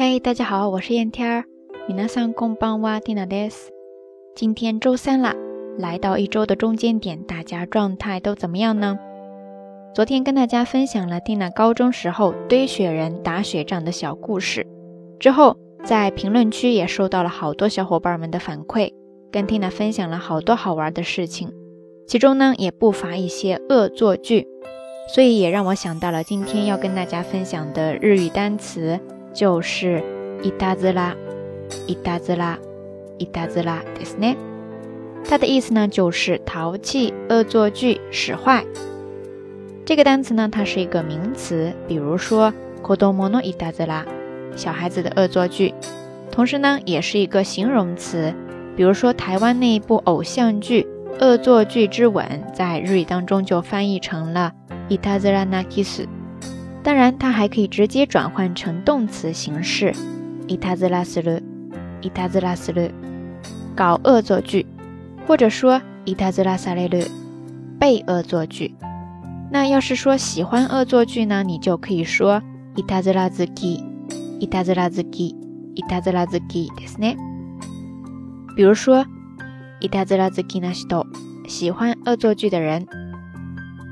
嘿，大家好，我是燕天儿。皆さんこんばんは、ティナです。今天周三啦，来到一周的中间点，大家状态都怎么样呢？昨天跟大家分享了蒂娜高中时候堆雪人、打雪仗的小故事，之后在评论区也收到了好多小伙伴们的反馈，跟蒂娜分享了好多好玩的事情，其中呢也不乏一些恶作剧，所以也让我想到了今天要跟大家分享的日语单词， 就是伊达兹拉，伊达兹拉，伊达兹拉ですね。它的意思呢就是淘气、恶作剧、使坏。这个单词呢，它是一个名词，比如说 “kodomono itazura”，小孩子的恶作剧。同时呢，也是一个形容词，比如说台湾那一部偶像剧《恶作剧之吻》在日语当中就翻译成了 “itazura nakisu”。 当然，它还可以直接转换成动词形式 “itazura suru”，“itazura suru”，搞恶作剧，或者说 “itazura sareru”，被恶作剧。那要是说喜欢恶作剧呢，你就可以说いたずら好き、いたずら好き、いたずら好きですね。比如说いたずら好きな人，喜欢恶作剧的人，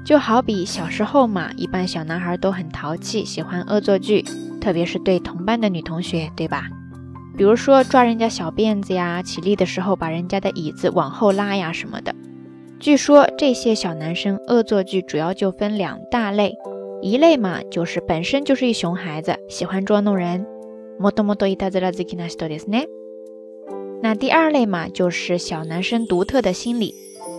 就好比小时候嘛，一般小男孩都很淘气，喜欢恶作剧，特别是对同班的女同学，对吧？比如说抓人家小辫子呀，起立的时候把人家的椅子往后拉呀什么的。据说这些小男生恶作剧主要就分两大类，一类嘛就是本身就是一熊孩子，喜欢捉弄人。那第二类嘛就是小男生独特的心理。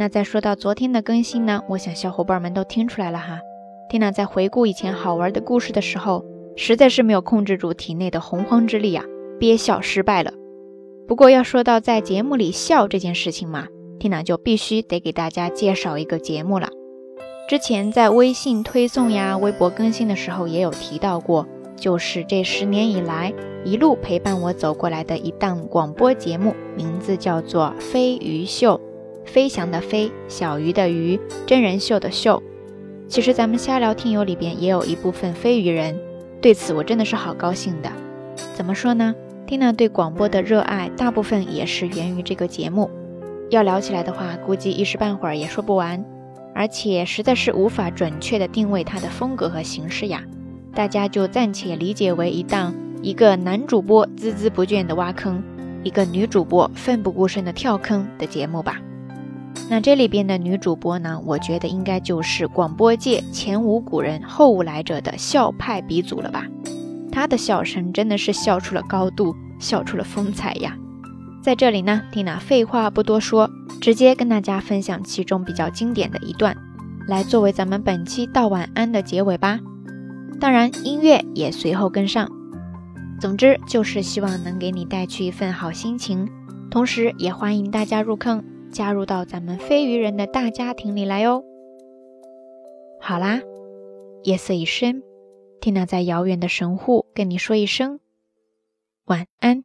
那再说到昨天的更新呢，我想小伙伴们都听出来了哈。蒂娜在回顾以前好玩的故事的时候，实在是没有控制住体内的洪荒之力啊，憋笑失败了。不过要说到在节目里笑这件事情嘛，蒂娜就必须得给大家介绍一个节目了。之前在微信推送呀、微博更新的时候也有提到过，就是这十年以来一路陪伴我走过来的一档广播节目，名字叫做《飞鱼秀》。飞翔的飞，小鱼的鱼，真人秀的秀。其实咱们瞎聊听友里边也有一部分飞鱼人，对此我真的是好高兴的。怎么说呢？n 娜对广播的热爱，大部分也是源于这个节目。要聊起来的话，估计一时半会儿也说不完，而且实在是无法准确的定位它的风格和形式呀。大家就暂且理解为一档一个男主播孜孜不倦的挖坑，一个女主播奋不顾身的跳坑的节目吧。那这里边的女主播呢？我觉得应该就是广播界前无古人后无来者的笑派鼻祖了吧？她的笑声真的是笑出了高度，笑出了风采呀！在这里呢，蒂娜废话不多说，直接跟大家分享其中比较经典的一段，来作为咱们本期道晚安的结尾吧。当然，音乐也随后跟上。总之就是希望能给你带去一份好心情，同时也欢迎大家入坑。加入到咱们飞鱼人的大家庭里来哟！好啦，夜色已深，蒂娜在遥远的神户跟你说一声晚安。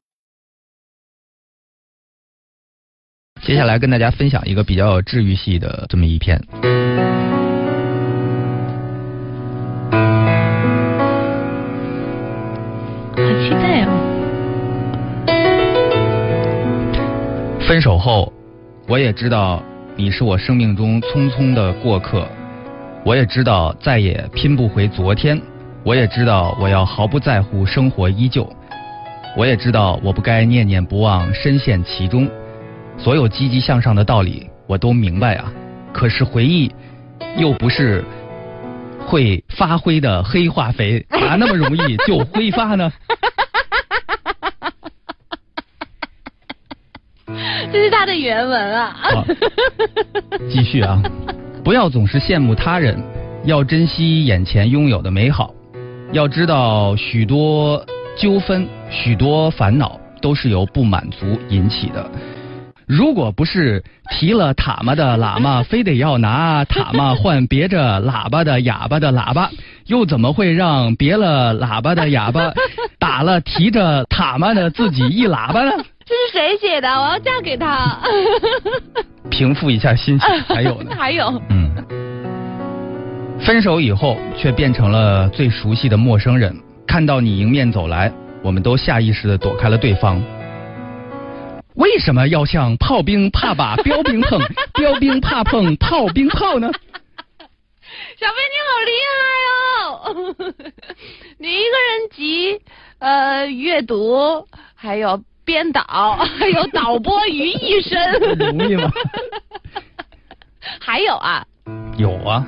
接下来跟大家分享一个比较治愈系的这么一篇。很期待哦。分手后。我也知道你是我生命中匆匆的过客，我也知道再也拼不回昨天，我也知道我要毫不在乎生活依旧，我也知道我不该念念不忘深陷其中，所有积极向上的道理我都明白啊，可是回忆又不是会发挥的黑化肥，哪那么容易就挥发呢？这是他的原文啊！继续啊！不要总是羡慕他人，要珍惜眼前拥有的美好。要知道，许多纠纷、许多烦恼都是由不满足引起的。如果不是提了塔嘛的喇嘛，非得要拿塔嘛换别着喇叭的哑巴的喇叭，又怎么会让别了喇叭的哑巴打了提着塔嘛的自己一喇叭呢？这是谁写的？我要嫁给他。平复一下心情，还有呢？还有。嗯，分手以后却变成了最熟悉的陌生人。看到你迎面走来，我们都下意识的躲开了对方。为什么要像炮兵怕把标兵碰，标兵怕碰炮兵炮呢？小飞，你好厉害哦！你一个人集呃阅读还有。编导还有导播于一身，容易吗？还有啊，有啊。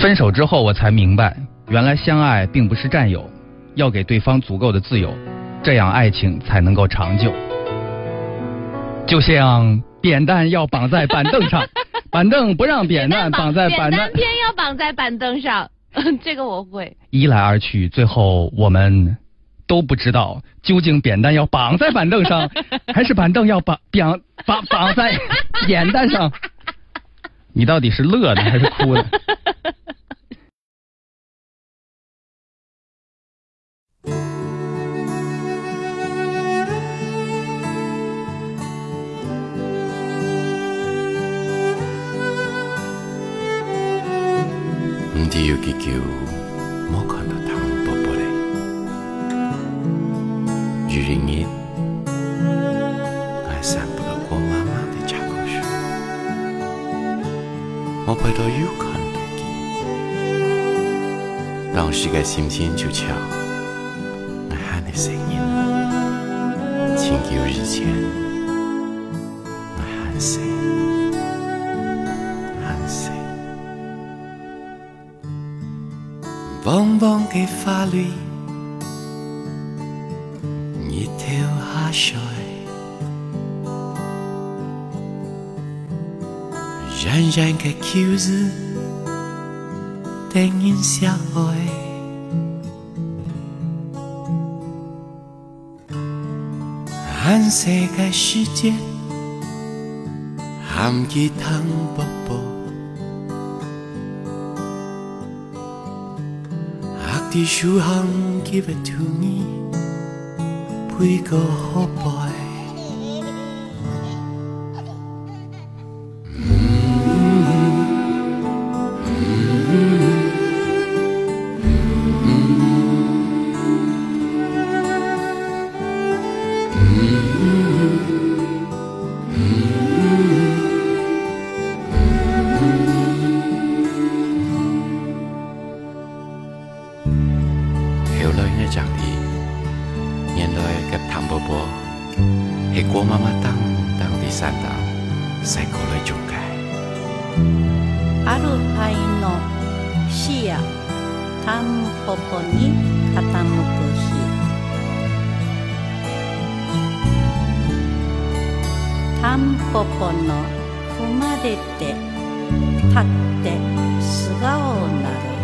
分手之后我才明白，原来相爱并不是占有，要给对方足够的自由，这样爱情才能够长久。就像扁担要绑在板凳上，板凳不让扁担绑在板凳，偏要绑在板凳上。这个我会。一来二去，最后我们。都不知道究竟扁担要绑在板凳上，还是板凳要绑绑绑绑在扁 担上？你到底是乐的还是哭的？我陪到有看到你，当时的心情就像我喊的声音啊，情我喊谁？喊谁？邦邦个法律，一条阿水。冉冉的秋日，动人社会。安生的世界，含着糖宝宝。阿弟小巷，记不住你，不依个好白。やタンポポに傾く日タンポポの踏まれて立って素顔なる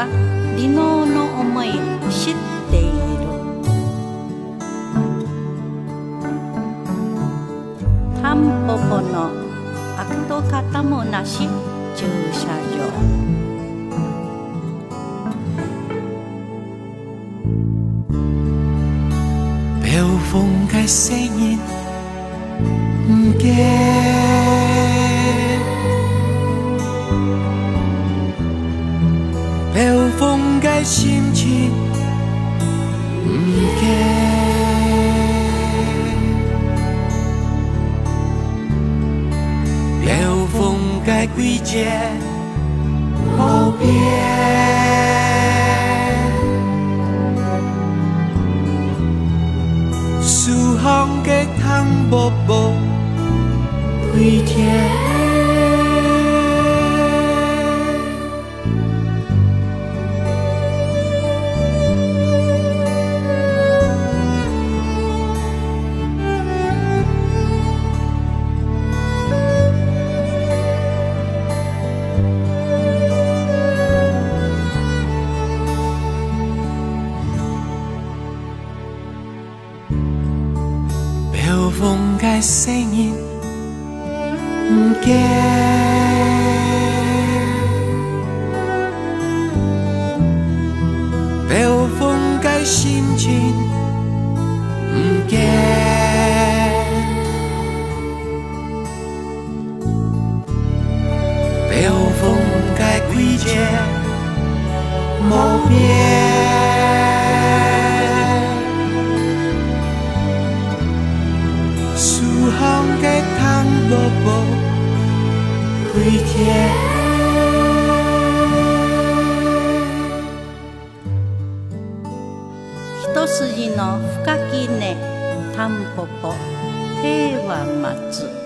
はリノの思いを知っているタンポポの跡形もなし駐車場北風嘅聲音唔驚。 心情唔改，流风改季节无变，四方皆汤汤，不天。风界思念，唔记。飘风界心情。タンポポ平和松